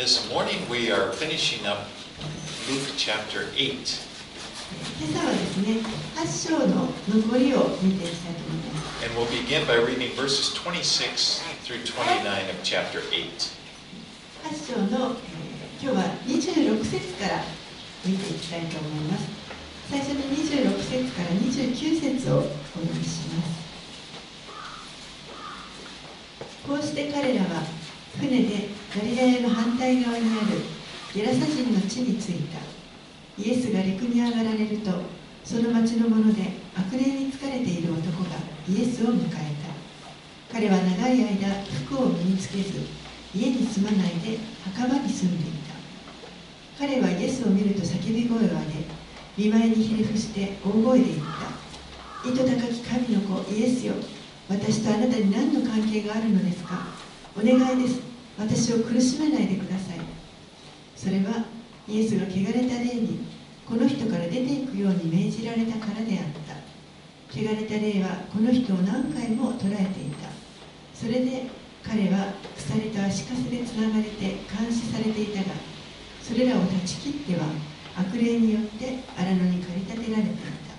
This morning we are finishing up Luke chapter 8. 今朝はですね、8章の残りを見ていきたいと思います。And we'll begin by reading verses 26 through 29 of chapter 8. 8章の、えー今日は26節から見ていきたいと思います。最初に26節から29節をお読みします。こうして彼らは船でガリラヤの反対側にあるゲラサ人の地に着いた。イエスが陸に上がられると、その町の者で悪霊に疲れている男がイエスを迎えた。彼は長い間服を身につけず、家に住まないで墓場に住んでいた。彼はイエスを見ると叫び声を上げ、見舞いにひれ伏して大声で言った。糸高き神の子イエスよ、私とあなたに何の関係があるのですか？お願いです。私を苦しめないでください。それはイエスが汚れた霊にこの人から出ていくように命じられたからであった。汚れた霊はこの人を何回も捕らえていた。それで彼は鎖と足かせでつながれて監視されていたが、それらを断ち切っては悪霊によって荒野に駆り立てられていた。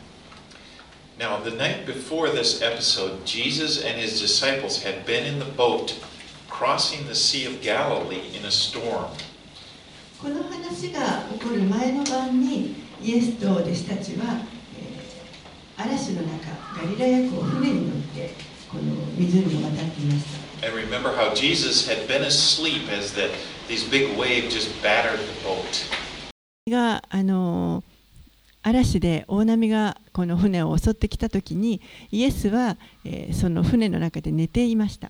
Now, the night before this episode, Jesus and his disciples had been in the boat crossing the Sea of Galilee in a storm. この話が起こる前の晩にイエスと弟子たちは、えー嵐の中ガリラヤ湖を船に乗ってこの湖を渡っていました And remember how Jesus had been asleep as the, these big waves just battered the boat. があの嵐で大波がこの船を襲ってきた時にイエスは、えーその船の中で寝ていました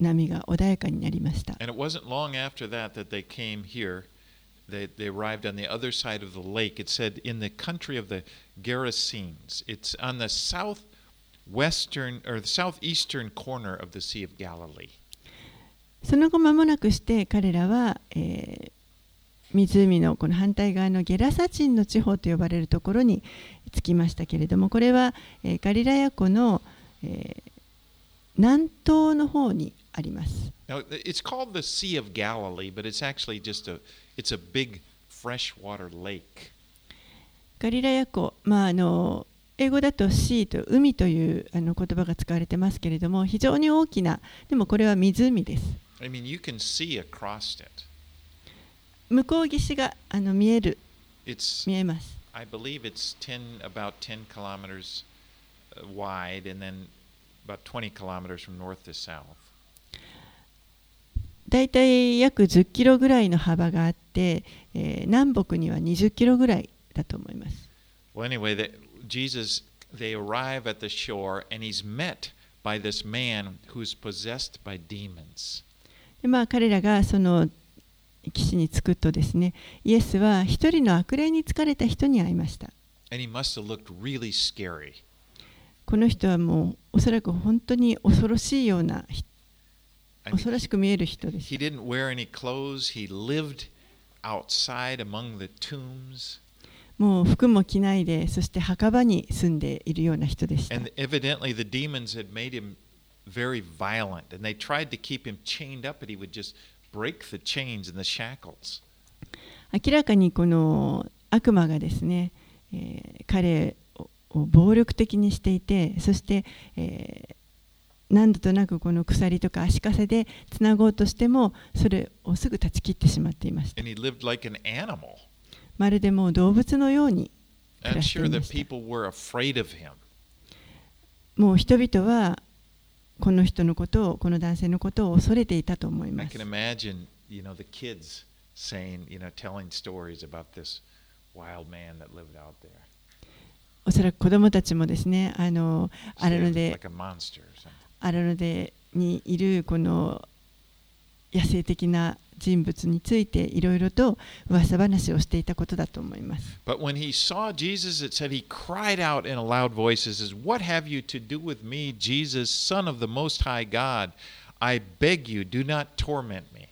波が穏やかになりました And it wasn't long after that that they came here. They, they arrived on the other side of the lake. It said in the country of the Gerasenes. It's on the southwestern or the southeastern corner of the Sea of Galilee. その後間もなくして彼らは、えー湖のこの反対側のゲラサチンの地方と呼ばれるところに着きましたけれどもこれは、えーガリラヤ湖の、えー南東の方にあります。Now it's called the Sea of Galilee, but it's actually just a it's a big freshwater lake. ガリラヤ湖、まあ、あの英語だとシーと海というあの言葉が使われてますけれども非常に大きなでもこれは湖です I mean, you can see across it. 向こう岸があの見える It's 見えます I believe it's 10 about 10 kilometers uh, wide and then about 20 kilometers from north to south. だいたい約10キロぐらいの幅があって、えー南北には20キロぐらいだと思います Well, anyway, they, Jesus, they arrive at the shore and he's met by this man who's possessed by demons. でまあ彼らがその岸に着くとですねイエスは一人の悪霊に疲れた人に会いました And he must have looked really scary. この人はもうおそらく本当に恐ろしいようなひ I 恐ろしく見える人で he した didn't wear any clothes. He lived outside among the tombs. もう服も着ないでそして墓場に住んでいるような人でした And evidently, the demons had made him very violent, and they tried to keep him chained up, but he would just break the chains and the shackles. 明らかにこの悪魔がですね、えー彼をを暴力的にしていてそして、えー何度となくこの鎖とか足かせでつなごうとしてもそれをすぐ断ち切ってしまっています。まるでもう動物のように暮らていまし。もう人々はこの人のことを、この男性のことを恐れていたと思います。おそらく子供たちもですね、あの、あるので。Something. 荒野でにいるこの野生的な人物についていろいろと噂話をしていたことだと思います。But when he saw Jesus, it said he cried out in a loud voice, says, What have you to do with me, Jesus, Son of the Most High God? I beg you, do not torment me.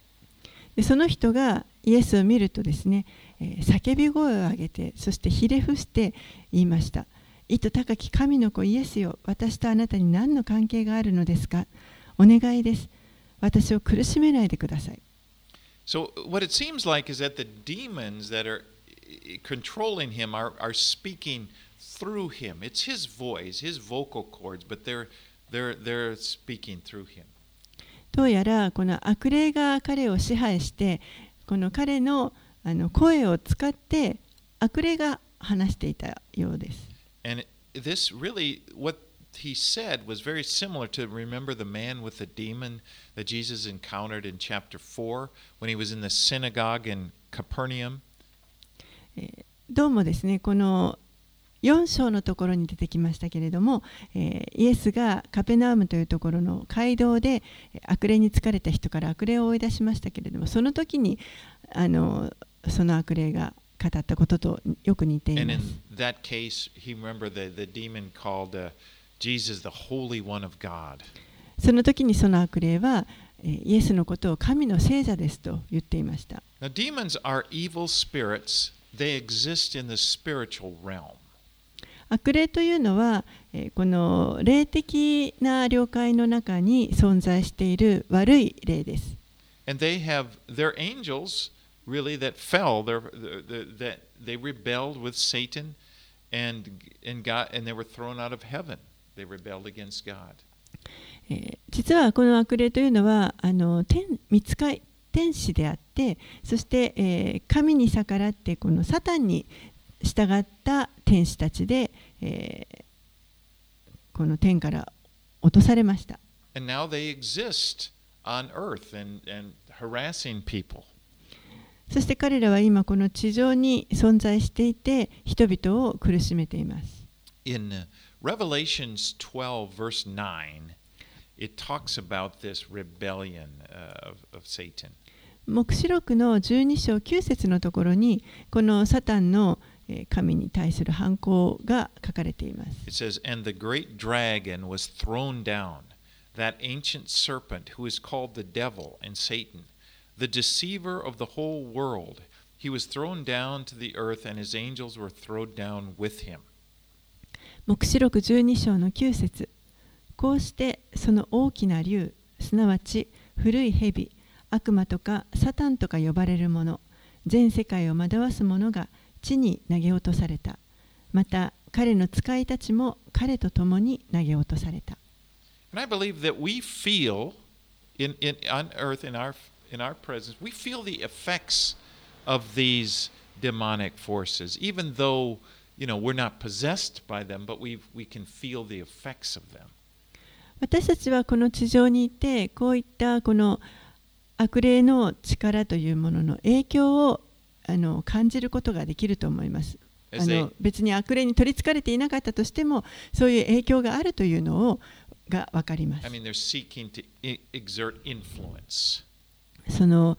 でその人がイエスを見るとですね、えー叫び声を上げてそしてひれ伏して言いました「意図高き神の子イエスよ私とあなたに何の関係があるのですかお願いです私を苦しめないでください」So, what it seems like is that the demons that are eh, controlling him are, are speaking through him. It's his voice, his vocal cords, but they're, they're, they're speaking through him. どうやらこの悪霊が彼を支配してこの彼のあの声を使って悪霊が話していたようです。And this really, what he said was very similar to remember the man with the demon that Jesus encountered in chapter 4 when he was in the synagogue in Capernaum. どうもですねこの4章のところに出てきましたけれども、えーイエスがカペナウムというところの街道でえ悪霊に疲れた人から悪霊を追い出しましたけれどもその時にあのその悪霊が語ったこととよく似ています。Case, the, the その時にその悪霊は、イエスのことを神の聖者ですと言っていました。悪霊というのは、この霊的な領界の中に存在している悪い霊です。Really that fell, their, the, the, that they rebelled with Satan and, and, got, and they were thrown out of heaven. They rebelled against God. えー実はこの悪霊というのはあの天見つかい天使であってそして、えー神に逆らってこのサタンに従った天使たちで、えーこの天から落とされました。And now they exist on earth and, and harassing people. そして彼らは今この地上に存在していて人々を苦しめています。In uh, Revelations 12, verse 9, it talks about this rebellion uh, of, of Satan. 黙示録の12章9節のところにこのサタンのえー神に対する反抗が書かれています。It says, And the great dragon was thrown down, that ancient serpent who is called the devil and Satan, the deceiver of the whole world. He was thrown down to the earth, and his angels were thrown down with him. 黙示録12章の9節こうしてその大きな竜すなわち古い蛇悪魔とかサタンとか呼ばれるもの全世界を惑わす者が地に投げ落とされたまた彼の使いたちも彼と共に投げ落とされた And I believe that we feel in, in on earth in our in our presence, we feel the effects of these demonic forces, even though you know we're not possessed by them, but we we can feel the effects of them. 私たちはこの地上にいてこういったこの悪霊の力というものの影響をあの感じることができると思います。あの別に悪霊に取りつかれていなかったとしてもそういう影響があるというのをが分かります。mean, I- influence. その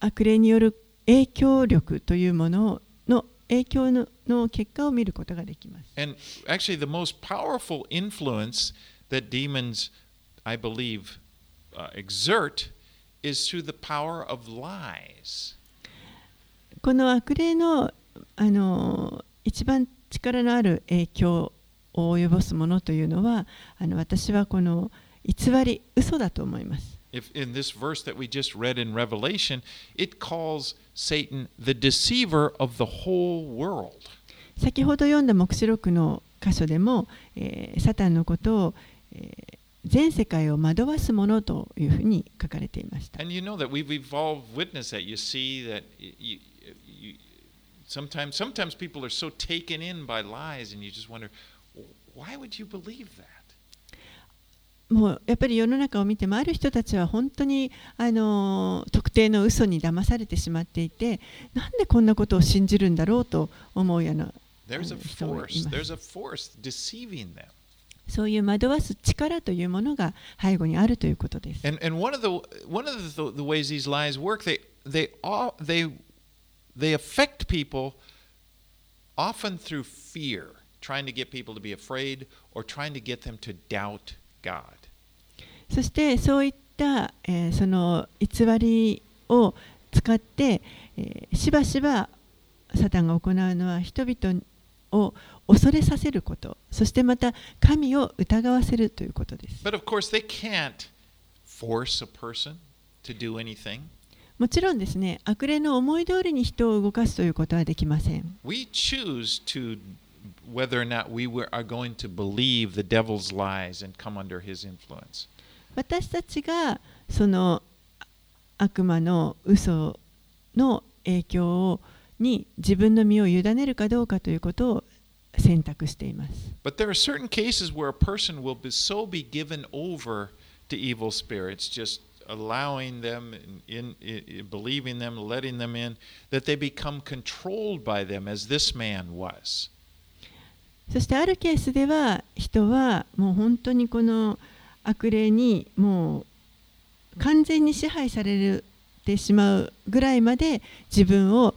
悪霊による影響力というものの影響のの結果を見ることができます。And actually, the most powerful influence that demons, I believe, uh, exert is through the power of lies. この悪霊のあの一番力のある影響を及ぼすものというのはあの私はこの偽り嘘だと思います。If in this verse that we just read in Revelation, it calls Satan the deceiver of the whole world. 先ほど読んだ黙示録の箇所でも、えーサタンのことを、えー全世界を惑わすものというふうに書かれていました。 And you know that we've evolved witness that. You see that y- you, you, sometimes sometimes people are so taken in by lies, and you just wonder, why would you believe that? もうやっぱり世の中を見てもある人たちは本当にあの特定の嘘に騙されてしまっていてなんでこんなことを信じるんだろうと思うような Uh, There's a force deceiving them. そういう惑わす力というものが背後にあるということです。And and one of the one of the, the ways these lies work, they they all they they affect people often through fear, trying to get people to be afraid or trying to get them to doubt God. そしてそういった、えー、その偽りを使って、え、しばしばサタンが行うのは人々を恐れさせること、そしてまた神を疑わせるということです。もちろんですね、悪霊の思い通りに人を動かすということはできません。私たちは、私たちがその悪魔の嘘の影響に自分の身を委ねるかどうかということを選択しています But there are certain cases where a person will be so be given over to evil spirits, just allowing them in, in, in believing them, letting them in, that they become controlled by them, as this man was. そしてあるケースでは人はもう本当にこの悪霊にもう完全に支配されてしまうぐらいまで自分を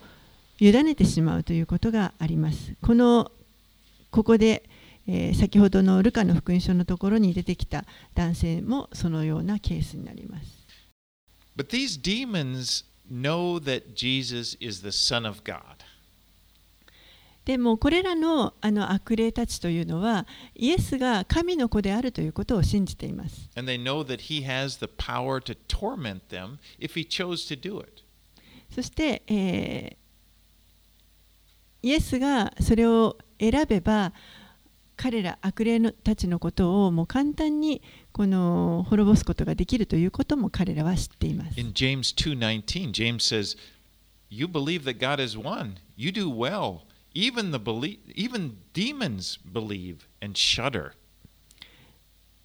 委ねてしまうということがあります。このここで、えー先ほどのルカの福音書のところに出てきた男性もそのようなケースになります。But these demons know that Jesus is the Son of God. でもこれらの,あの悪霊たちというのはイエスが神の子であるということを信じています。そして、え、イエスがそれを選べば彼ら悪霊のたちのことをもう簡単にこの滅ぼすことができるということも彼らは知っています。In James 2:19, James says, You believe that God is one, you do well. even the belie- even demons believe and shudder.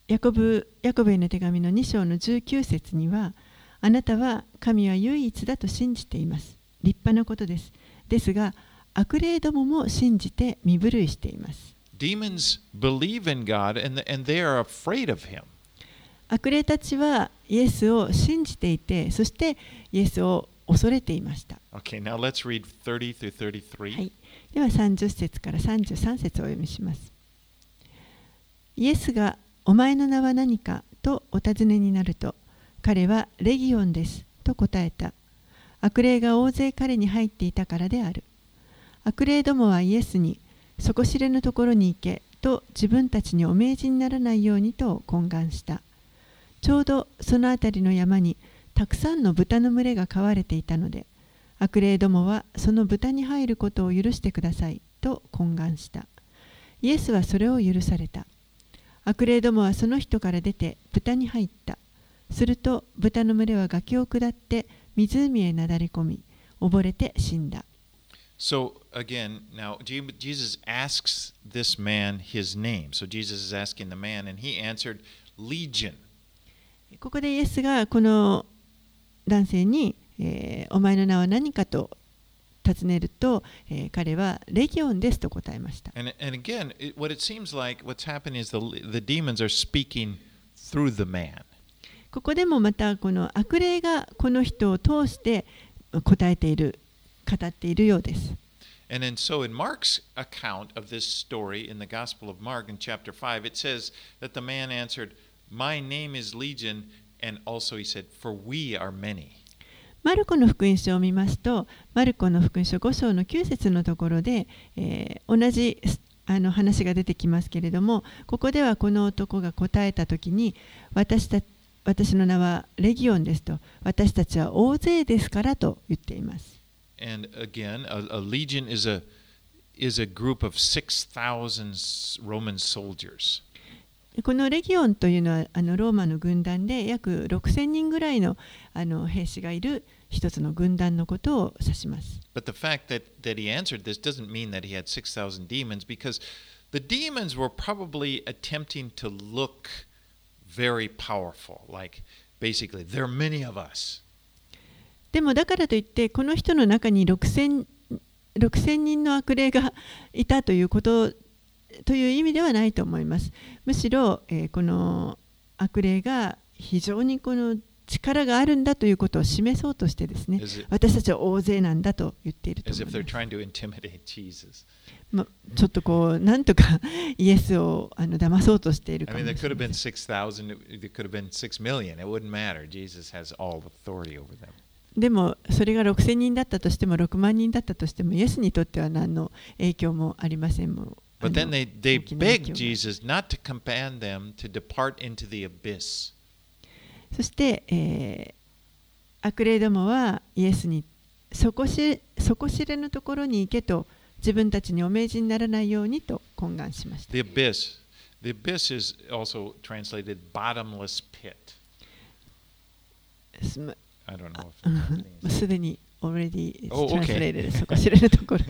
ヤコブヤコブへの手紙の2章の19節にはあなたは神は唯一だと信じています。立派なことです。ですが悪霊どもも信じて身震いしています。悪霊たちはイエスを信じていてそしてイエスを恐れていました。Okay, now let's read 30 through 33. はいでは30節から33節をお読みします。イエスが「お前の名は何か?」とお尋ねになると彼は「レギオンです」と答えた。悪霊が大勢彼に入っていたからである。悪霊どもはイエスに「底知れぬところに行け」と自分たちにお命じにならないようにと懇願した。ちょうどその辺りの山にたくさんの豚の群れが飼われていたので悪霊どもはその豚に入ることを許してくださいと懇願した。イエスはそれを許された。悪霊どもはその人から出て豚に入った。すると豚の群れは崖を下って湖へなだれ込み、溺れて死んだ。So again, now Je- Jesus asks this man his name. So Jesus is asking the man, and he answered, Legion. ここでイエスがこの男性に、えーお前の名は何かと尋ねると、えー彼はレギオンですと答えました。And, and again, what it seems like what's happening is the, the demons are speaking through the man. ここでもまたこの悪霊がこの人を通して答えている語っているようです。And then, so in Mark's account of this story in the Gospel of Mark in chapter 5, it says that the man answered, My name is Legion. And also he said, For we are many. マルコの福音書を見ますと、マルコの福音書5章の9節のところで、えー同じあの話が出てきますけれども、ここではこの男が答えたときに私た、私の名はレギオンですと、私たちは大勢ですからと言っています。And again, a, a legion is a is a group of 6,000 Roman soldiers. このレギオンというのはあのローマの軍団で約6000人ぐらいのあの兵士がいる一つの軍団のことを指します。But the fact that, that he answered this doesn't mean that he had 6,000 demons because the demons were probably attempting to look very powerful. Like, basically, there are many of us. でもだからといってこの人の中に6000 6000人の悪霊がいたということという意味ではないと思います。むしろ、えー、この悪霊が非常にこの力があるんだということを示そうとしてですね、私たちは大勢なんだと言っていると思います。ま、ちょっとこう、なんとかイエスをあの騙そうとしているかもしれない。でも、それが6000人だったとしても、6万人だったとしても、イエスにとっては何の影響もありませんもん。But then they, they begged Jesus not to command them to depart into the abyss. そして、えー、悪霊どもはイエスに底し底知れぬところに行けと自分たちにお命じにならないようにと懇願しました。The abyss. The abyss is also translated bottomless pit. I don't know if すでに already oh, translated、底知れぬところ。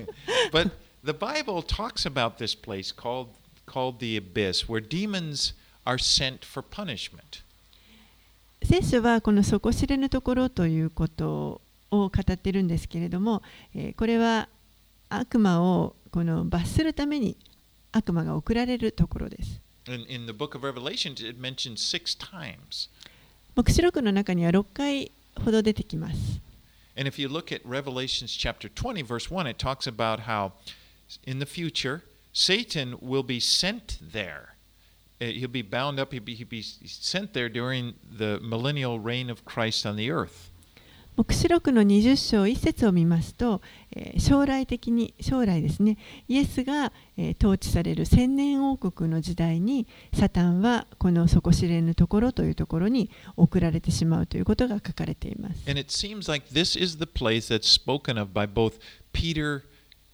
But the Bible talks about this place called, called the abyss, where demons are sent for punishment. 聖書はこの底知れぬところということを語っているんですけれども、えこれは悪魔をこの罰するために悪魔が送られるところです。黙示録の中には6回ほど出てきます。And if you look at Revelations chapter 20, verse 1, it talks about how in the future, Satan will be sent there. He'll be bound up, he'll be, he'll be sent there during the millennial reign of Christ on the earth. 黙示録の20章1節を見ますと、えー、将来的に将来ですねイエスが、えー、統治される千年王国の時代にサタンはこの底知れぬところというところに送られてしまうということが書かれています。And it seems like this is the place that's spoken of by both Peter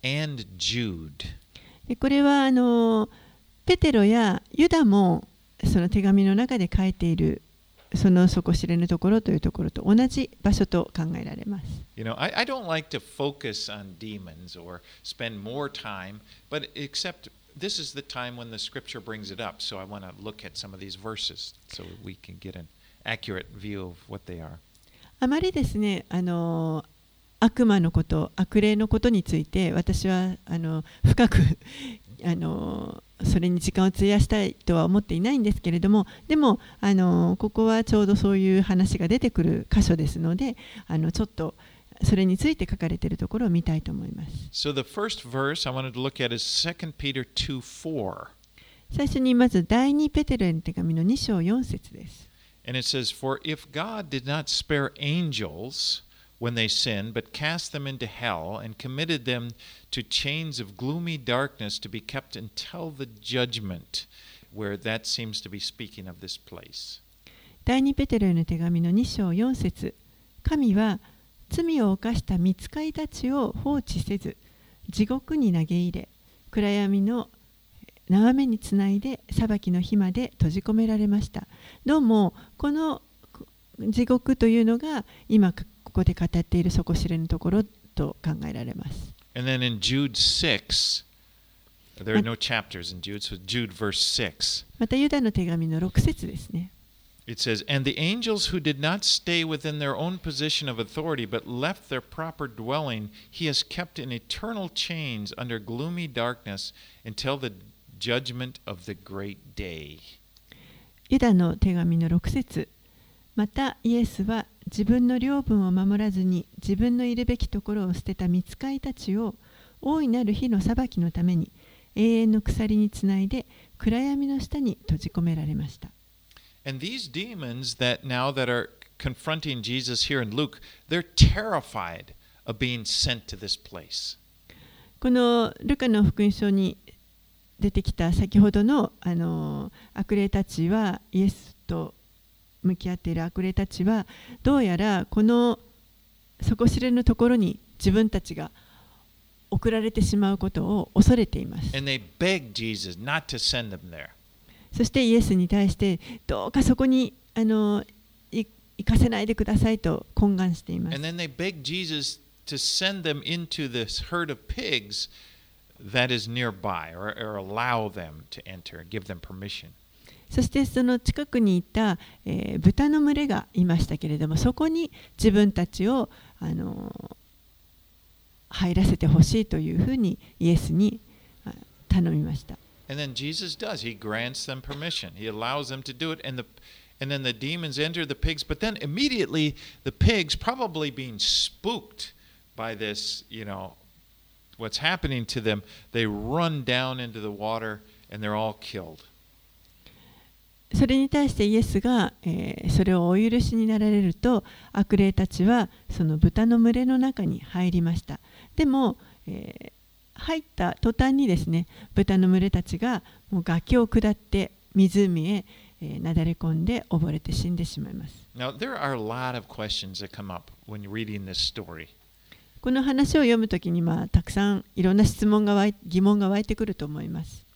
and Jude. これはあのペテロやユダもその手紙の中で書いているその底知れぬところというところと同じ場所と考えられます。You know, I, I don't like to focus on demons or spend more time, but except this is the time when the scripture brings it up, so I want to look at some of these verses so we can get an accurate view of what they are. あまりですね、あの悪魔のこと、悪霊のことについて私はあの深くあのそれに時間を費やしたいとは思っていないんですけれどもでもあのここはちょうどそういう話が出てくる箇所ですのであのちょっとそれについて書かれているところを見たいと思います。So the first verse I wanted to look at is 2 Peter 2:4. 最初にまず第2ペテロへの手紙の2章4節です。And it says, For if God did not spare angels, when they sinned, but cast them into hell and committed them to chains of gloomy darkness to be kept until the judgment, where that seems to be speaking of this place. 第2ペテロへの手紙の2章4節神は罪を犯した見つかいたちを放置せず地獄に投げ入れ暗闇の縄目につないで裁きの日まで閉じ込められましたどうもこの地獄というのが今ここで語っている底知れぬところと考えられます。And then in Jude 6, there are no chapters in Jude, so Jude verse 6. またユダの手紙の6節ですね。It says, And the angels who did not stay within their own position of authority, but left their proper dwelling, he has kept in eternal chains under gloomy darkness until the judgment of the great day. ユダの手紙の6節またイエスは自分の領分を守らずに自分のいるべきところを捨てた見つかいたちを大いなる日の裁きのために永遠の鎖につないで暗闇の下に閉じ込められました。And these demons that now that are confronting Jesus here in Luke, they're terrified of being sent to this place. このルカの福音書に出てきた先ほどのあの悪霊たちはイエスと向き合っている悪霊たちはどうやらこの底知れぬところに自分たちが送られてしまうことを恐れています。そしてイエスに対してどうかそこにあの行かせないでくださいと懇願しています。そしてその近くにいた、えー、豚の群れがいましたけれどもそこに自分たちをあの入らせてほしいというふうにイエスに頼みました。And then Jesus does. He grants them permission. He allows them to do it. And the and then the demons enter the pigs. But then immediately the pigs, probably being spooked by this, you know, what's happening to them, they run down into the water and they're all killed. それに対してイエスが、えーそれをお許しになられると悪霊たちはその豚の群れの中に入りましたでも、えー入った途端にですね豚の群れたちがもう崖を下って湖へ、えーなだれ込んで溺れて死んでしまいます Now, there are a lot of questions that come up when reading this story. この話を読むときに、まあ、たくさんいろんな質問が湧い疑問が湧いてくると思います。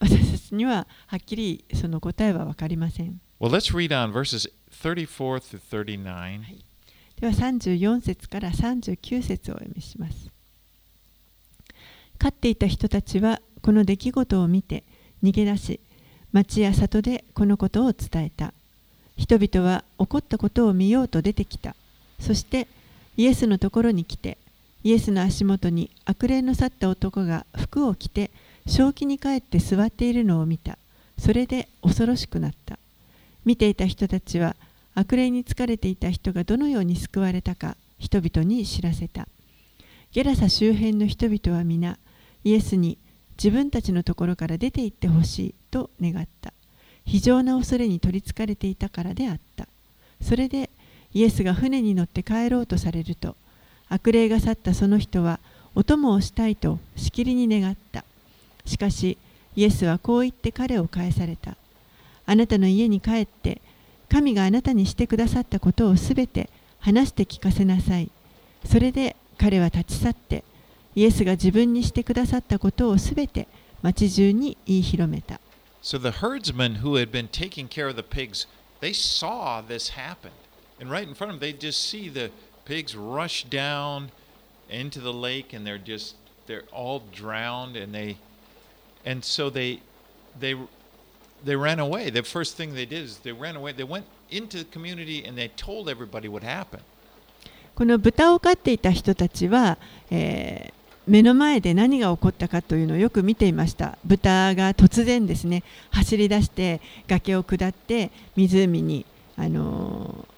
私たちにははっきりその答えは分かりません Well, let's read on verses 34 through 39. では34節から39節をお読みします。飼っていた人たちはこの出来事を見て逃げ出し、町や里でこのことを伝えた。人々は起こったことを見ようと出てきた。そしてイエスのところに来て、イエスの足元に悪霊の去った男が服を着て正気に帰って座っているのを見た。それで恐ろしくなった。見ていた人たちは悪霊に疲れていた人がどのように救われたか人々に知らせた。ゲラサ周辺の人々は皆イエスに自分たちのところから出て行ってほしいと願った。非常な恐れに取りつかれていたからであった。それでイエスが船に乗って帰ろうとされると悪霊が去ったその人はお供をしたいとしきりに願った。しかしイエスはこう言って彼を返された。あなたの家に帰って神があなたにしてくださったことをすべて話して聞かせなさい。それで彼は立ち去ってイエスが自分にしてくださったことをすべて町中に言い広めた。So the herdsmen who had been taking care of the pigs, they saw this happen. And right in front of them, they just see the pigs rush down into the lake and they're just they're all drowned and they and so they they they ran away. The first thing they did is they ran away. They went into the community and they told everybody what happened. この豚を飼っていた人たちは、えー目の前で何が起こったかというのをよく見ていました豚が突然ですね走り出して崖を下って湖に、あのー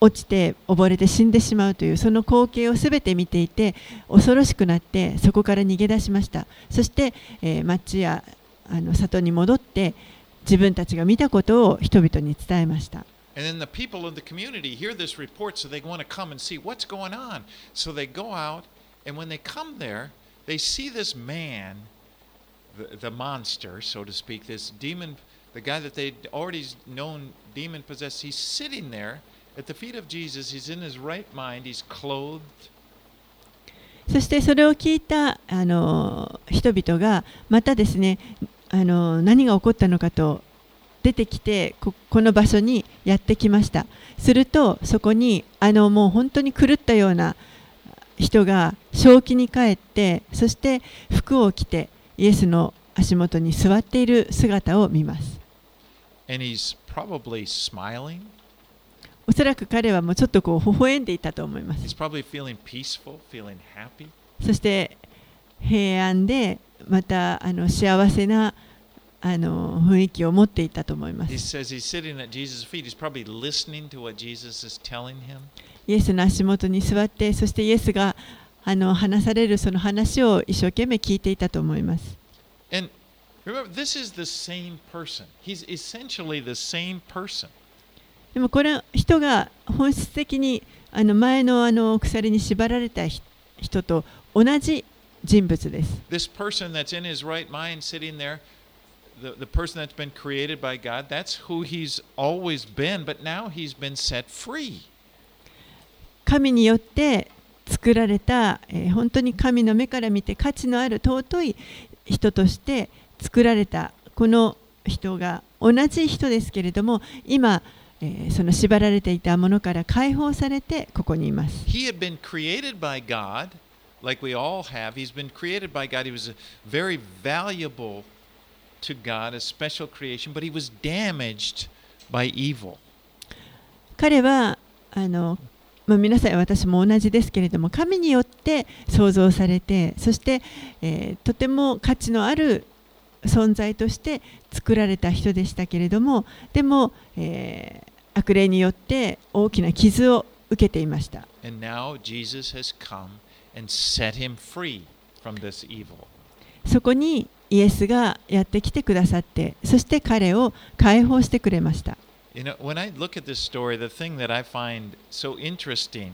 落ちて溺れて死んでしまうというその光景をすべて見ていて恐ろしくなってそこから逃げ出しましたそして、えー町やあの里に戻って自分たちが見たことを人々に伝えました And then the people of the community hear this report, so they want to come and see what's going on. So they go out, and when they come there, they see this man, the, the monster, so to speak, this demon, the guy that they'd already known demon possessed, he's sitting there at the feet of Jesus. He's in his right mind, he's clothed. そしてそれを聞いたあの人々がまたですねあの何が起こったのかと出てきてここの場所にやってきましたするとそこにあのもう本当に狂ったような人が正気に帰ってそして服を着てイエスの足元に座っている姿を見ます And he's probably smiling. おそらく彼はもうちょっとこう微笑んでいたと思います.そして平安でまたあの幸せなあの雰囲気を持っていたと思います。イエスの足元に座って、そしてイエスがあの話されるその話を一生懸命聞いていたと思います。And remember, this is the same person. He's essentially the same person. でもこれ人が本質的にあの前のあの鎖に縛られた人人と同じ人物です。This person that's in his right mind sitting there, the, the person that's been created by God, that's who he's always been, but now he's been set free. 神によって作られた、えー本当に神の目から見て価値のある尊い人として作られたこの人が同じ人ですけれども今、えーその縛られていたものから解放されてここにいます。He had been created by God, like we all have. He's been created by God. He was very valuable to God, a special creation, but he was damaged by evil. 彼はあの、まあ、皆さん私も同じですけれども神によって創造されてそして、えーとても価値のある存在として作られた人でしたけれどもでも、えー悪霊によって大きな傷を受けていました.そこにイエスがやってきてくださってそして彼を解放してくれました You know, when I look at this story, the thing that I find so interesting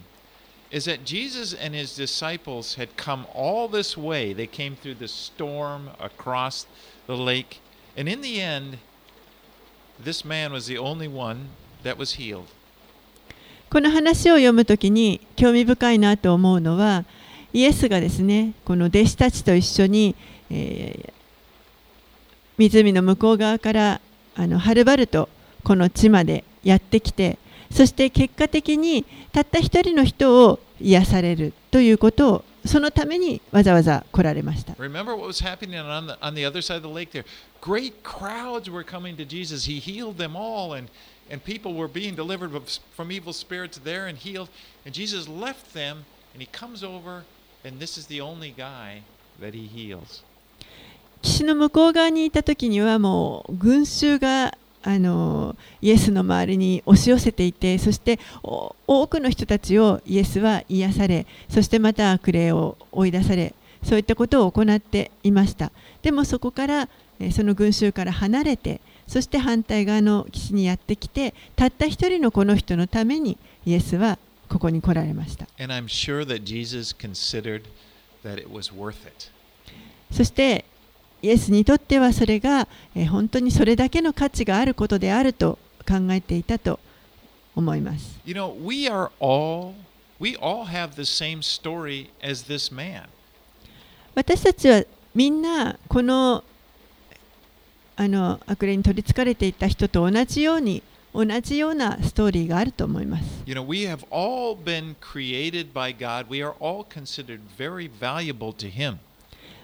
is that Jesus and his disciples had come all this way. They came through the storm across the lake, and in the end, this man was the only one この話を読むときに興味深いなと思うのはイエスがですねこの弟子たちと一緒に、え、湖の向こう側からあのはるばるとこの地までやってきてそして結果的にたった一人の人を癒されるということをそのためにわざわざ来られました。And people were being delivered from evil spirits there and healed. And Jesus left them, and he comes over, and this is the only guy that he heals. 岸の向こう側にいた時にはもう群衆があのイエスの周りに押し寄せていてそしてお多くの人たちをイエスは癒されそしてまた悪霊を追い出されそういったことを行っていましたでもそこからえその群衆から離れてそして反対側の岸にやってきてたった一人のこの人のためにイエスはここに来られました sure. そしてイエスにとってはそれが、えー本当にそれだけの価値があることであると考えていたと思います。You know, we are all, we all have the same story as this man. 私たちはみんなこのあの悪霊に取りつかれていた人と同じように同じようなストーリーがあると思います。You know, we have all been created by God. We are all considered very valuable to Him.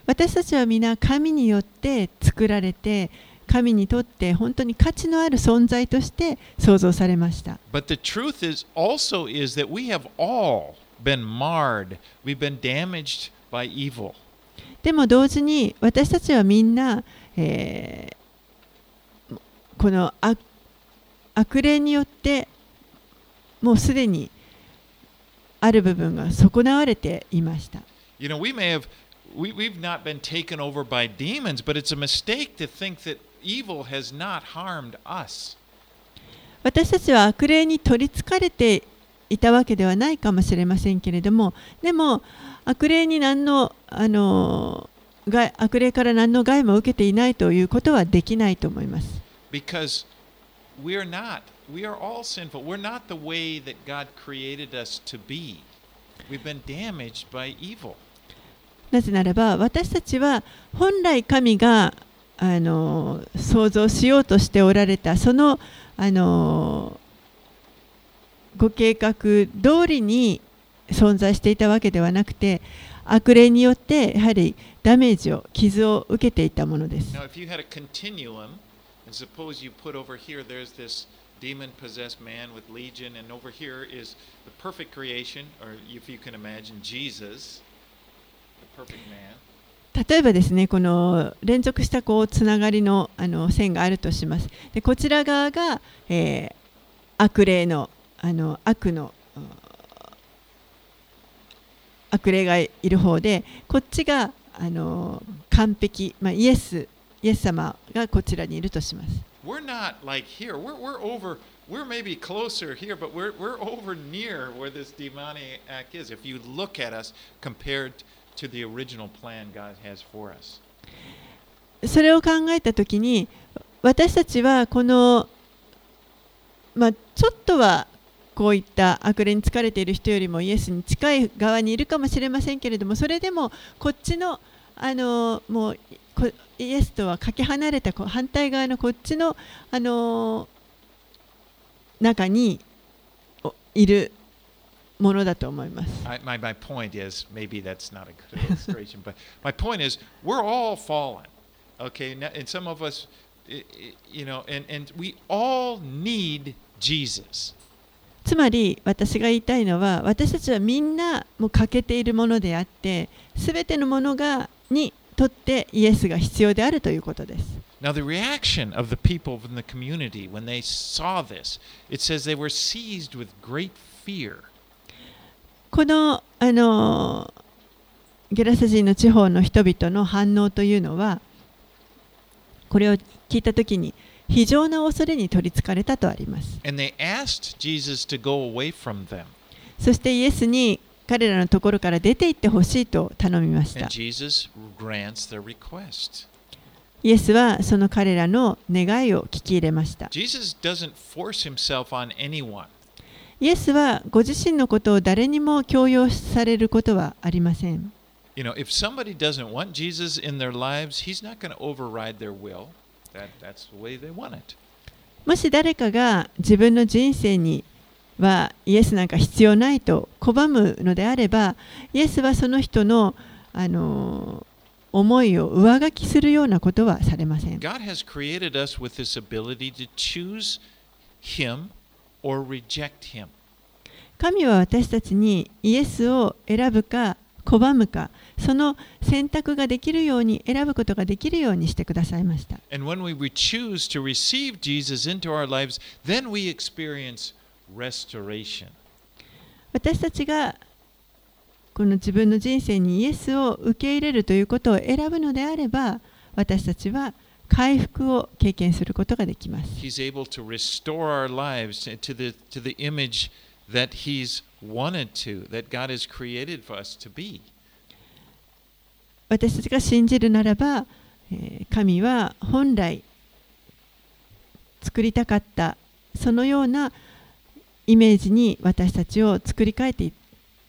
私たちは皆神によって作られて神にとって本当に価値のある存在として創造されました。But the truth is also is that we have all been marred. We've been damaged by evil. でも同時に私たちはみんな、えーこの悪悪霊によってもうすでにある部分が損なわれていました。You know, we may have we, we've not been taken over by demons, but it's a mistake to think that evil has not harmed us. 私たちは悪霊に取りつかれていたわけではないかもしれませんけれどもでも悪霊に何のあの害悪霊から何の害も受けていないということはできないと思います。Because we're not. We are all sinful. We're not the way that God created us to be. We've been damaged by evil. なぜならば私たちは本来神があの創造しようとしておられたそのあのご計画通りに存在していたわけではなくて悪霊によってやはりダメージを傷を受けていたものです。Now, And suppose you put over here, there's this demon possessed man with legion, and over here is the perfect creation, or if you can imagine Jesus, the perfect man. 例えばですねこの連続したこうつながりのあの線があるとします。でこちら側が、えー悪霊のあの悪の悪霊がいる方でこっちがあの完璧、まあ、イエスイエス様がこちらにいるとします。私たちはこの間ちょっとはこういったあ悪れに疲れている人よりもイエスに近い側にいるかもしれませんけれどもそれでもこっちの,あのもうイエスとはかけ離れた反対側のこっちの、あのー中においるものだと思います。My, my point is maybe that's not a good illustration, but my point is we're all fallen. Okay, and some of us, you know, and, and we all need Jesus. つまり私が言いたいのは私たちはみんなもう欠けているものであって全てのものがにとってイエスが必要であるということです。Now, the reaction of the people in the community when they saw this, it says they were seized with great fear. この、あのゲラサ人の地方の人々の反応というのはこれを聞いたときに非常な恐れに取りつかれたとあります。そしてイエスに彼らのところから出て行ってほしいと頼みました。イエスはその彼らの願いを聞き入れました。イエスはご自身のことを誰にも強要されることはありません。もし誰かが自分の人生にはイエスなんか必要ないと拒むのであれば、イエスはその人の、あの思いを上書きするようなことはされません。God has created us with this ability to choose him or reject him. 神は私たちにイエスを選ぶか拒むか、その選択ができるように選ぶことができるようにしてくださいました。And when we choose to receive Jesus into our lives, then we experience restoration. 私たちがこの自分の人生にイエスを受け入れるということを選ぶのであれば私たちは回復を経験することができます He's able to restore our lives to the, to the image that He's wanted to, that God has created for us to be. 私たちが信じるならば、えー神は本来作りたかったそのようなイメージに私たちを作り変えて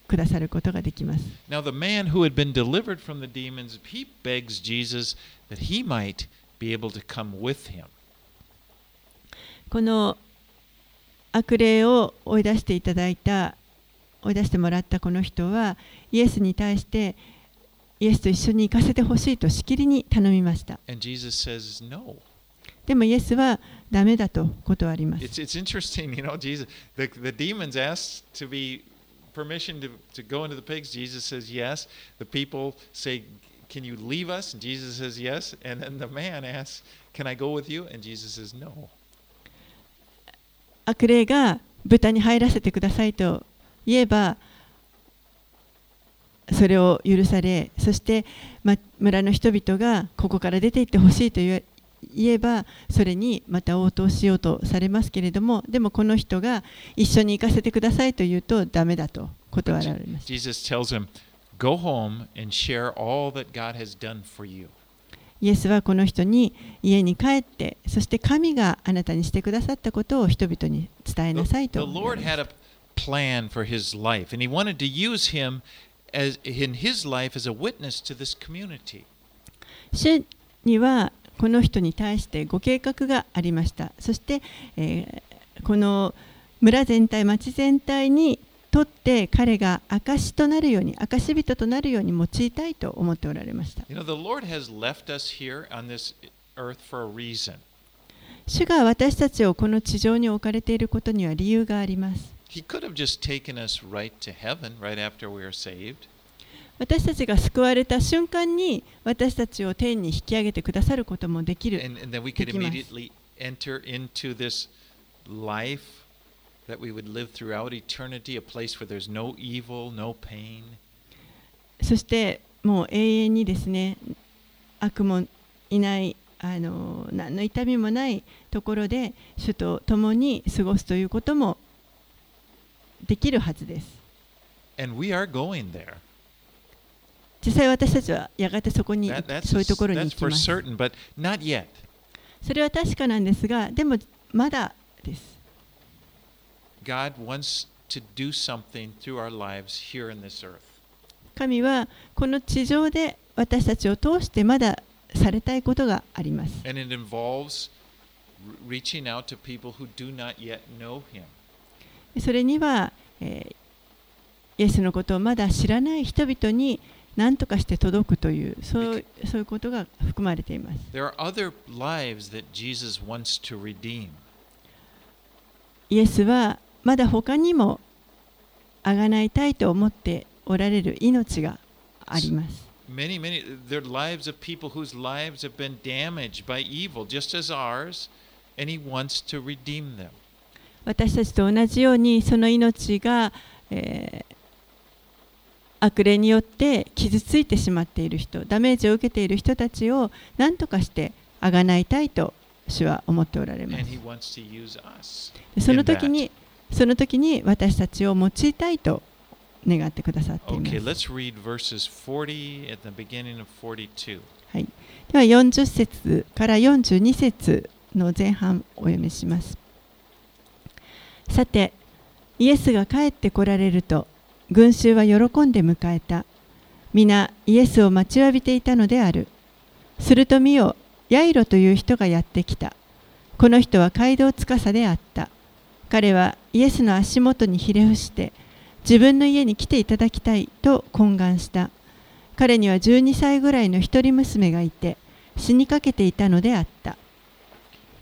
くださることができます Now, the man who had been delivered from the demons, he begs Jesus that he might be able to come with him. この悪霊を追い出していただいた追い出してもらったこの人はイエスに対してイエスと一緒に行かせてほしいとしきりに頼みました And Jesus says, No. でもイエスはダメだと断ります It's, it's interesting, you know, Jesus, the, the demons asked to be permission to, to go into the pigs. Jesus says yes. The people say, Can you leave us? And Jesus says yes. And then the man asks, Can I go with you? And Jesus says no. 悪霊が豚に入らせてくださいと言えばそれを許されそして、ま、村の人々がここから出て行ってほしいと言言えばそれにまた応答しようとされますけれどもでもこの人が一緒に行かせてくださいと言うとダメだと断られます Jesus tells him, Go home and share all that God has done for you. イエスはこの人に家に帰ってそして神があなたにしてくださったことを人々に伝え The, なさい the と言わ Lord had a plan for his life, and he wanted to use him as in his life as a witness to this community. 主にはこの人に対してご計画がありましたそして、えーこの村全体町全体にとって彼が証となるように証人となるように用いたいと思っておられました You know. 主が私たちをこの地上に置かれていることには理由があります He could have just taken us right to heaven right after we are saved. 私たちが救われた瞬間に私たちを天に引き上げてくださることもできる。そしてもう永遠にですね悪もいないあの何の痛みもないところで主と共に過ごすということもできるはずです。実際私たちはやがてそこに、そういうところに。それは確かなんですが、でもまだです。神はこの地上で私たちを通してまだされたいことがあります。それには、えー、イエスのことをまだ知らない人々に、何とかして届くというそうそういうことが含まれています。There are other lives that Jesus wants to redeem. イエスはまだ他にもあがないたいと思っておられる命があります。Many, many, they're lives of people whose lives have been damaged by evil, just as ours, and he wants to redeem them. 私たちと同じようにその命が、えー悪霊によって傷ついてしまっている人ダメージを受けている人たちを何とかしてあがないたいと主は思っておられます。その時にその時に私たちを用いたいと願ってくださっています、Okay, let's read verses 40 at the beginning of 42. はい、では40節から42節の前半お読みします。さてイエスが帰ってこられると群衆は喜んで迎えた。皆イエスを待ちわびていたのである。すると見よヤイロという人がやってきた。この人は街道司であった。彼はイエスの足元にひれ伏して自分の家に来ていただきたいと懇願した。彼には12歳ぐらいの一人娘がいて死にかけていたのであった。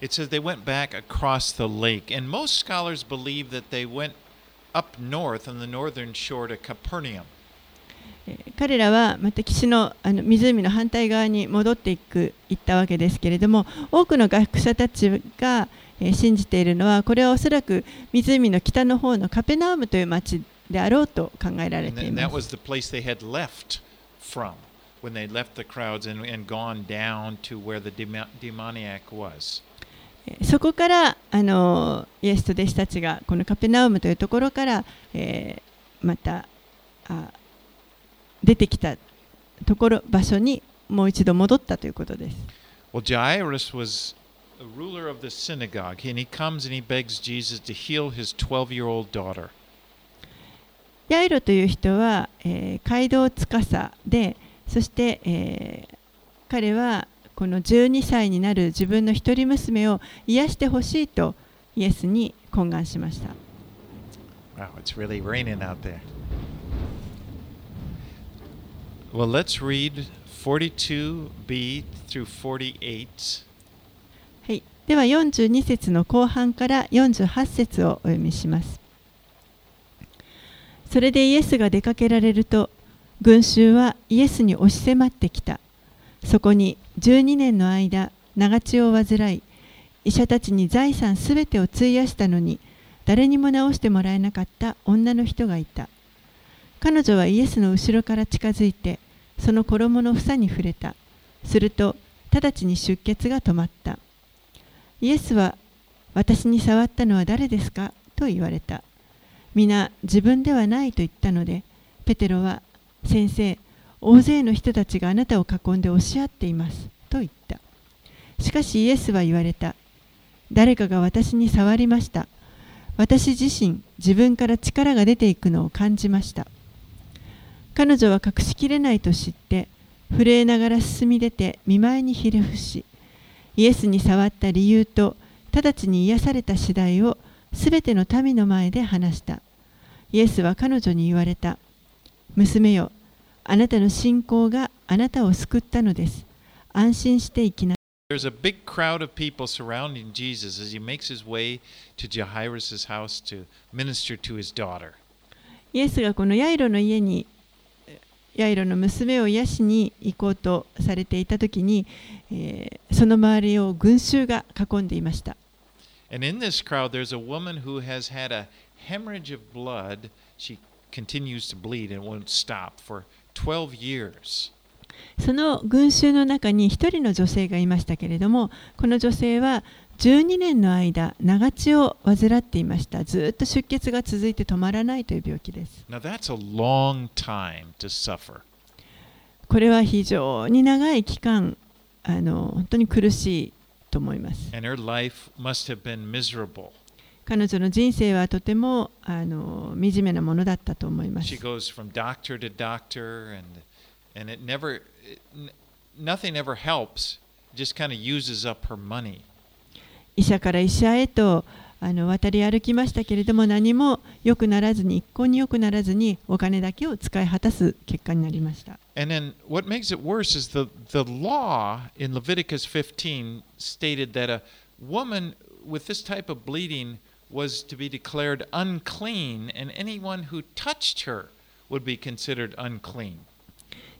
It says they went back across the lake, and most scholars believe that they went up north on the northern shore to Capernaum. えー彼らはまた岸のあの湖の反対側に戻っていく行ったわけですけれども多くの学者たちが、えー信じているのはこれはおそらく湖の北の方のカペナウムという町であろうと考えられていま that す。was the place they had left from when they left the crowds and, and gone down to where the demo- demoniac was. えーそこからあのイエスと弟子たちがこのカペナウムというところから、えーまたあ出てきたところ場所にもう一度戻ったということです。Well, Jairus was a ruler of the synagogue, and he comes and he begs Jesus to heal his 12 year old daughter. ヤイロという人は、えー街道司でそして、えー彼はこの12歳になる自分の一人娘を癒してほしいとイエスに懇願しました。Wow, it's really raining out there. Well, let's read 42b through 48. はい、では42節の後半から48節をお読みします。それでイエスが出かけられると群衆はイエスに押し迫ってきた。そこに12年の間長血を患い医者たちに財産すべてを費やしたのに誰にも治してもらえなかった女の人がいた。彼女はイエスの後ろから近づいてその衣の房に触れた。すると直ちに出血が止まった。イエスは私に触ったのは誰ですか？と言われた。皆自分ではないと言ったので、ペテロは先生、大勢の人たちがあなたを囲んで押し合っていますと言った。しかしイエスは言われた。誰かが私に触りました。私自身、自分から力が出ていくのを感じました。彼女は隠しきれないと知って、震えながら進み出て見舞いにひれ伏し、イエスに触った理由と直ちに癒された次第をすべての民の前で話した。イエスは彼女に言われた。娘よ、あなたの信仰があなたを救ったのです。安心して生きな。There's a big crowd of people surrounding Jesus as he makes his way to Jairus' house to minister to his daughter. イエスがこのヤイロの家に、ヤイロの娘を癒しに行こうとされていたときに、えーその周りを群衆が囲んでいました。And in this crowd, there's a woman who has had a hemorrhage of blood. She continues to bleed and won't stop for 12 years. その群衆の中に一人の女性がいましたけれども、この女性は12年の間、長血を患っていました。ずっと出血が続いて止まらないという病気です。Now, that's a long time to suffer. これは非常に長い期間、あの本当に苦しいと思います。And her life must have been miserable. 彼女の人生はとてもあの惨めなものだったと思います and, it never, it, nothing ever helps, just kind of uses up her money. 医者から医者へとあの渡り歩きましたけれども何も良くならずに一向に良くならずにお金だけを使い果たす結果になりました。And then what makes it worse is the, the law in Leviticus 15 stated that a woman with this type of bleeding was to be declared unclean, and anyone who touched her would be considered unclean.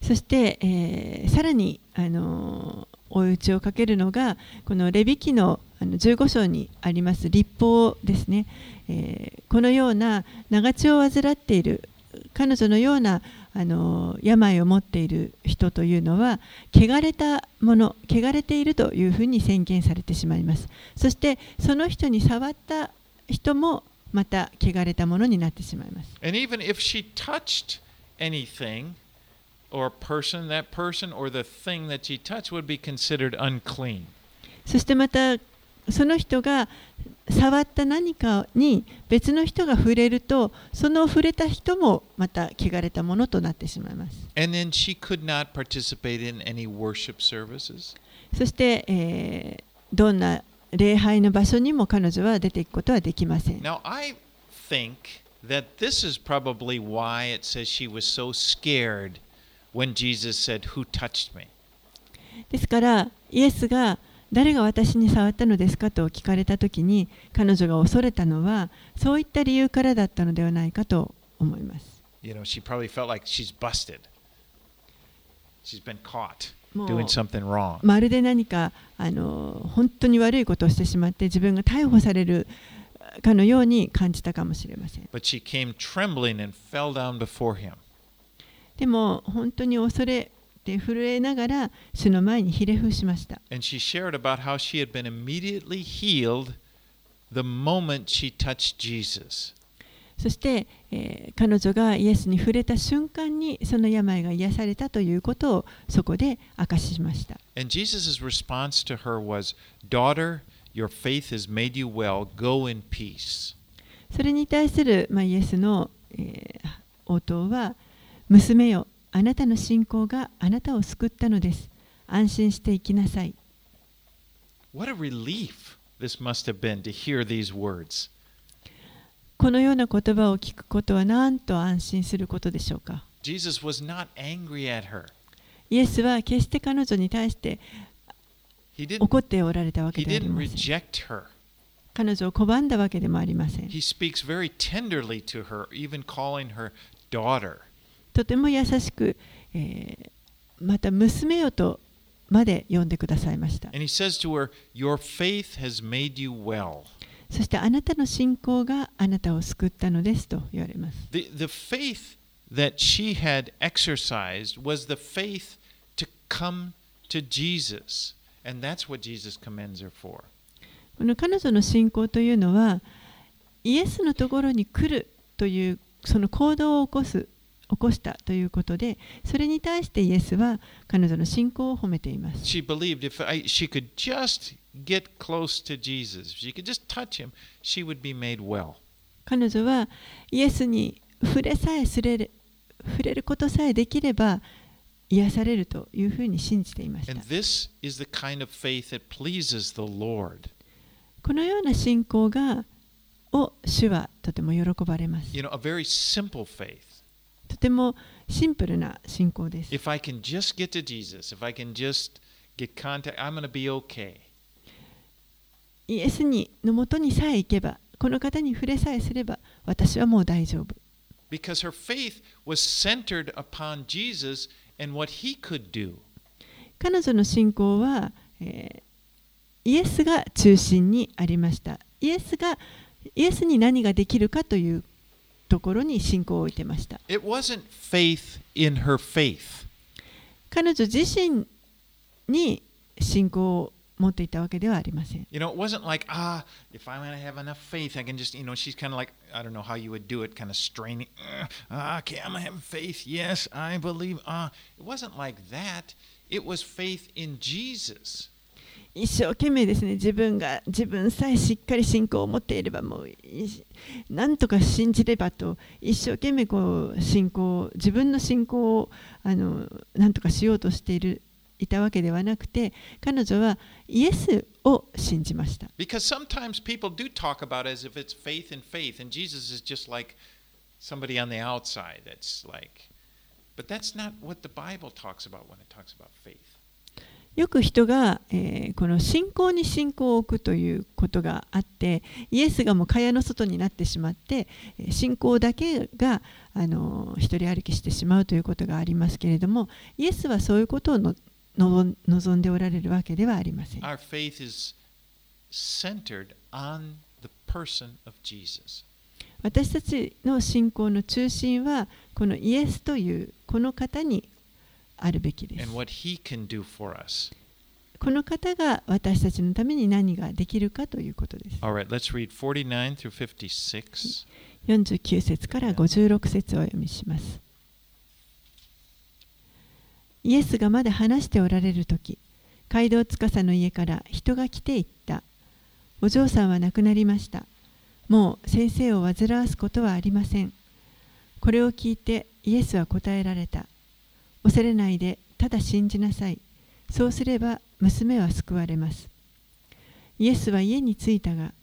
そして、えーさらに、あのー追い打ちをかけるのがこのレビ記のあの15章にあります立法ですね、えーこのような長血を患っている彼女のようなあのー病を持っている人というのは汚れたもの汚れているというふうに宣言されてしまいますそしてその人に触った人もまた汚れたものになってしまいます And even if she touched anything or person, that person or the thing that she touched would be considered unclean. そしてまたその人が触った何かに別の人が触れるとその触れた人もまた汚れたものとなってしまいます And then she could not participate in any worship services. そして、えーどんな礼拝の場所にも彼女は出ていくことはできません Now, I think that this is probably why it says she was so scared when Jesus said, Who touched me? ですからイエスが誰が私に触ったのですかと聞かれた時に彼女が恐れたのはそういった理由からだったのではないかと思います You know, she probably felt like she's busted. She's been caught まるで何かあの本当に悪いことをしてしまって自分が逮捕されるかのように感じたかもしれません。でも本当に恐れで震えながら主の前にひれ伏しました。そして、彼女がイエスに触れた瞬間にその病が癒されたということをそこで明かしました。そそれに対する、まあ、イエスの、えー、応答は娘よあなたの信仰があなたを救ったのです。安心していきなさい。このような言葉を聞くことはなんと安心することでしょうか.イエスは決して彼女に対して怒っておられたわけではありません.彼女を拒んだわけでもありません.とても優しく、えーまた娘よとまで呼んでくださいました And he says to her, Your faith has made you well. そしてあなたの信仰があなたを救ったのですと言われます The, the faith that she had exercised was the faith to come to Jesus. And that's what Jesus commends her for. この彼女の信仰というのはイエスのところに来るというその行動を起こす起こしたということでそれに対してイエスは彼女の信仰を褒めています She believed if I, she could just get close to Jesus, if she could just touch him, she would be made well. 彼女はイエスに触れさえすれる触れることさえできれば癒されるというふうに信じていました And this is the kind of faith that pleases the Lord. このような信仰がを主はとても喜ばれます。You know, a very simple faith. とてもシンプルな信仰です。If I can just get to Jesus, if I can just get contact, I'm going to be okay. イエスにのもとにさえ行けば、この方に触れさえすれば、私はもう大丈夫。Because her faith was centered upon Jesus and what he could do. 彼女の信仰は、えーイエスが中心にありました。イエスがイエスに何ができるかというところに信仰を置いてました。It wasn't faith in her faith. 彼女自身に信仰を持っていたわけではありません。You know, it wasn't like, ah, if to have enough faith, I can just, you know, she's kind of like, I don't know how you would do it, kind of straining. "Uh, Ah, okay, I'm going to have faith. Yes, I believe. Ah, it wasn't like that. It was faith in Jesus. 一生懸命ですね自分が自分さえしっかり信仰を持っていればもうなんとか信じればと一生懸命こう信仰自分の信仰をあのなんとかしようとしているいたわけではなくて彼女はイエスを信じました。よく人が、えー、この信仰に信仰を置くということがあってイエスがもう蚊帳の外になってしまって信仰だけが、あの、一人歩きしてしまうということがありますけれどもイエスはそういうことをの望んでおられるわけではありません Our faith is centered on the person of Jesus. 私たちの信仰の中心はこのイエスというこの方にあるべきです and what he can do for us. この方が私たちのために何ができるかということです right, let's read 49 through 56. 49節から56節をお読みします。イエスがまだ話しておられる時街道司の家から人が来て言った。お嬢さんは亡くなりました。もう先生を煩わすことはありません。これを聞いてイエスは答えられた。恐れないでただ信じなさい。そうすれば娘は救われます。イエスは家に着いたが、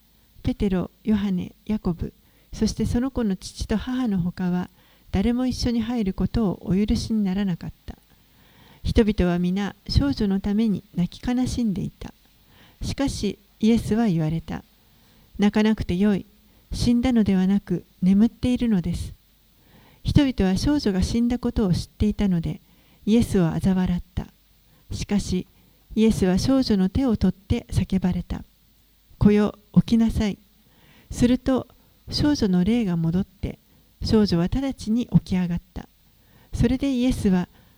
ペテロ、ヨハネ、ヤコブ、そしてその子の父と母のほかは誰も一緒に入ることをお許しにならなかった。人々は皆少女のために泣き悲しんでいた。しかしイエスは言われた。泣かなくてよい。死んだのではなく眠っているのです。人々は少女が死んだことを知っていたのでイエスを嘲笑った。しかしイエスは少女の手を取って叫ばれた。子よ起きなさい。すると少女の霊が戻って少女は直ちに起き上がった。それでイエスは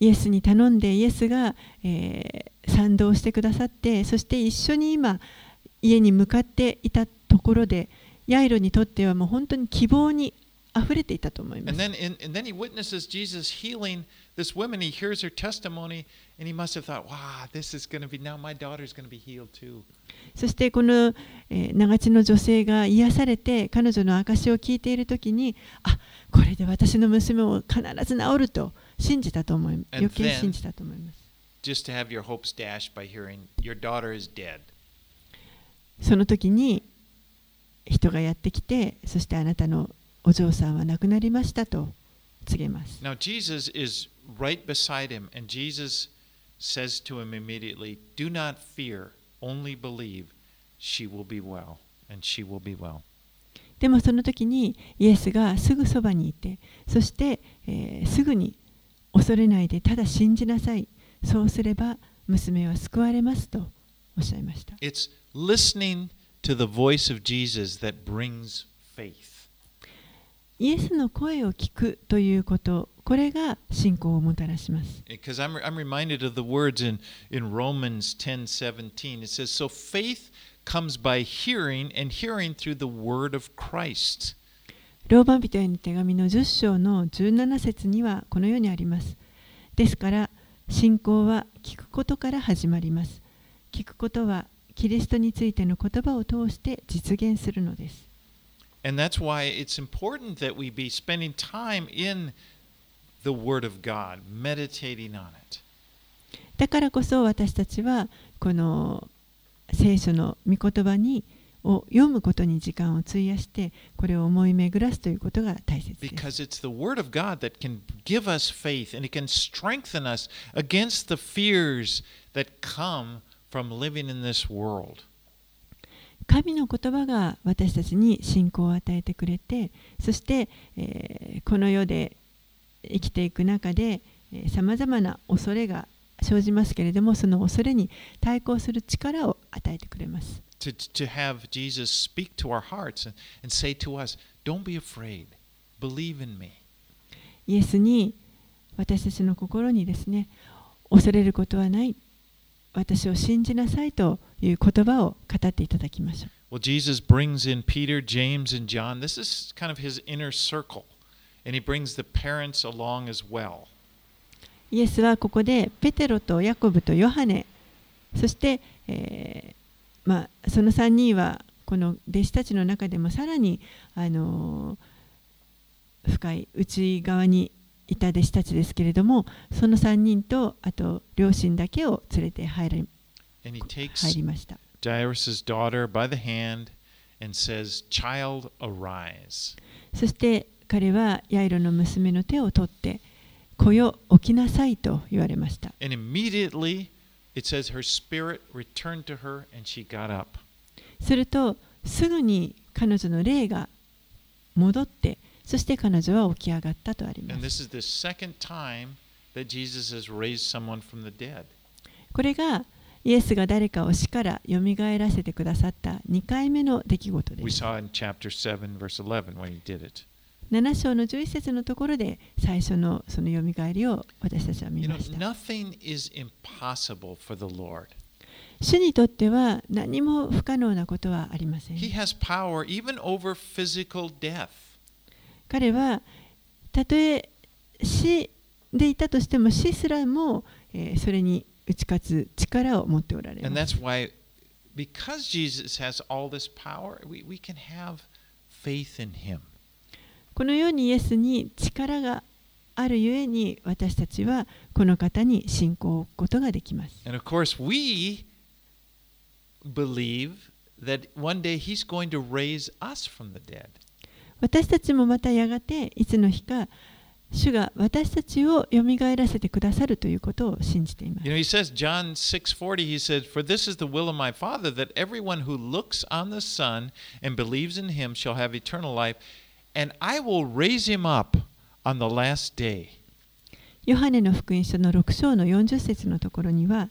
イエスに頼んでイエスが、えー賛同してくださってそして一緒に今家に向かっていたところでヤイロにとってはもう本当に希望にあふれていたと思いま And す。then, and, and then he witnesses Jesus healing this woman. He hears her testimony, and he must have thought, "Wow, this is going to be now. My daughter's going to be healed too." そしてこの、えー長地の女性が癒されて彼女の証を聞いている時にあこれで私の娘も必ず治ると信じたと思い And 余計信じたと思います。Just to have your hopes dashed by hearing, "Your daughter is dead." その時に人がやってきてそしてあなたのお嬢さんは亡くなりましたと告げます。Now Jesus is right beside him, and Jesus says to him immediately, "Do not fear. Only believe. She will be well, and she will be well." でもその時にイエスがすぐそばにいてそして、えーすぐに恐れないでただ信じなさいそうすれば娘は救われますとおっしゃいました It's listening to the voice of Jesus that brings faith. イエスの声を聞くということこれが信仰をもたらします Because I'm, I'm reminded of the words in, in Romans 10 17. It says, So faith comes by hearing, and hearing through the word of Christ. ローマ人への手紙の10章の17節にはこのようにあります。ですから信仰は聞くことから始まります。聞くことはキリストについての言葉を通して実現するのです。And that's why it's important that we be spending time in the Word of God, meditating on it. だからこそ私たちはこの聖書の御言葉にを読むことに時間を費やして、これを思い巡らすということが大切です。神の言葉が私たちに信仰を与えてくれて、そして、え、この世で生きていく中で、さまざな恐れが生じますけれども、その恐れに対抗する力を与えてくれます。To, to have Jesus speak to our hearts and, and say to us, Don't be afraid, believe in me. イエスに私たちの心にですね恐れることはない私を信じなさいという言葉を語っていただきましょう Well, Jesus brings in Peter, James, and John. This is kind of his inner circle. And he brings the parents along as well. イエスはここでペテロとヤコブとヨハネそして、えーまあ、その3人はこの弟子たちの中でもさらに、あのー深い内側にいた弟子たちですけれどもその3人とあと両親だけを連れて入り入りました。Jairus' daughter by the hand and says, Child, arise. そして彼はヤイロの娘の手を取って「子よ起きなさい」と言われました。And immediately すると、すぐに彼女の霊が戻って、そして彼女は起き上がったとあります。これが、イエスが誰かを死からよみがえらせてくださった2回目の出来事です。7章の11節のところで最初のそのよみがえりを私たちは見ました。主にとっては何も不可能なことはありません。Power. 彼はたとえ死でいたとしても死すらも、えーそれに打ち勝つ力を持っておられます。why, because Jesus has all this power, we, we can have faith in him. このようにイエスに力があるゆえに私たちはこの方に信仰を置くことができます。And of course, we believe that one day he's going to raise us from the dead. 私たちもまたやがていつの日か主が私たちをよみがえらせてくださるということを信じています You。know, he says, John 6:40, he says, "For this is the will of my Father that everyone who looks on the Son and believes in him shall have eternal life, and I will raise him up on the last day." ヨハネの福音書の6章の40節のところには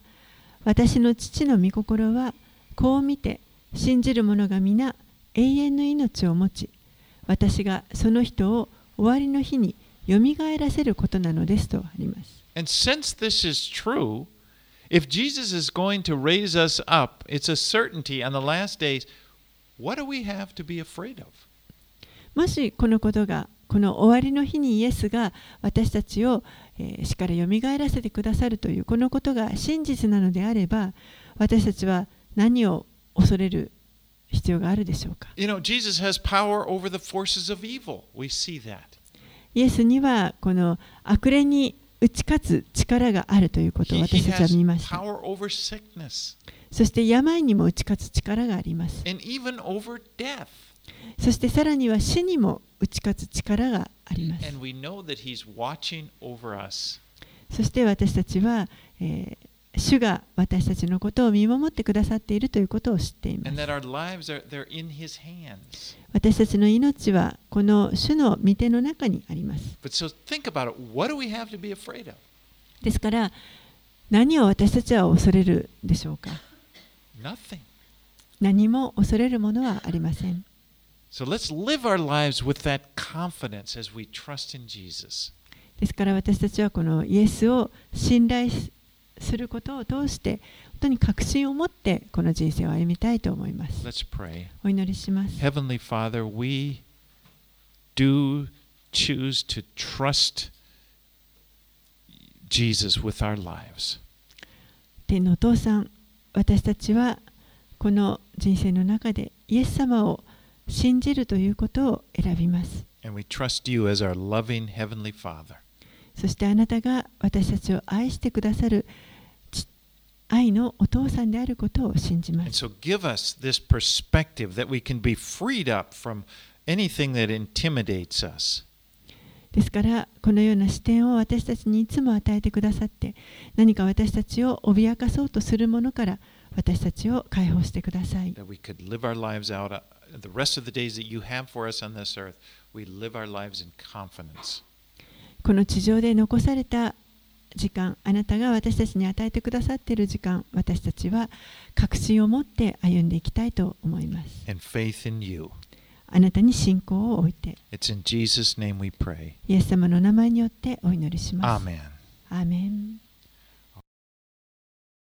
私の父の御心はこう見て信じる者が皆永遠の命を持ち私がその人を終わりの日によみがえらせることなのですとあります。 And since this is true, if Jesus is going to raise us up, it's a certainty on the last days. What do we have to be afraid of? もしこのことがこの終わりの日にイエスが私たちを、えー死からよみがえらせてくださるというこのことが真実なのであれば私たちは何を恐れる必要があるでしょうか？You know, Jesus has power over the forces of evil. We see that. イエスにはこの悪霊に打ち勝つ力があるということを私たちは見ました。そして病にも打ち勝つ力があります。and even over death. そしてさらには死にも打ち勝つ力があります。そして私たちは、え、主が私たちのことを見守ってくださっているということを知っています。私たちの命はこの主の御手の中にあります。ですから何を私たちは恐れるでしょうか？何も恐れるものはありません。So let's live our lives with that confidence as we trust in Jesus. ですから私たちはこのイエスを信頼することを通して本当に確信を持ってこの人生を歩みたいと思います。Let's pray. お祈りします。Heavenly Father, we do choose to trust Jesus with our lives. 天のお父さん、私たちはこの人生の中でイエス様を信じるということを選びます。そしてあなたが私たちを愛してくださる愛のお父さんであることを信じます。そして、私たち、してくださる愛のお父さんであることを信じます。ですから、このような視点を私たちにいつも与えてくださって、何か私たちを脅かそとするものから私たちを解放してください。The rest of the days that you have for us on this earth. We live our lives in confidence. この地上で残された時間あなたが私たちに与えてくださっている時間私たちは確信を持って歩んでいきたいと思います and faith in you. あなたに信仰を置いて It's in Jesus' name we pray. イエス様の名前によってお祈りします Amen. アーメン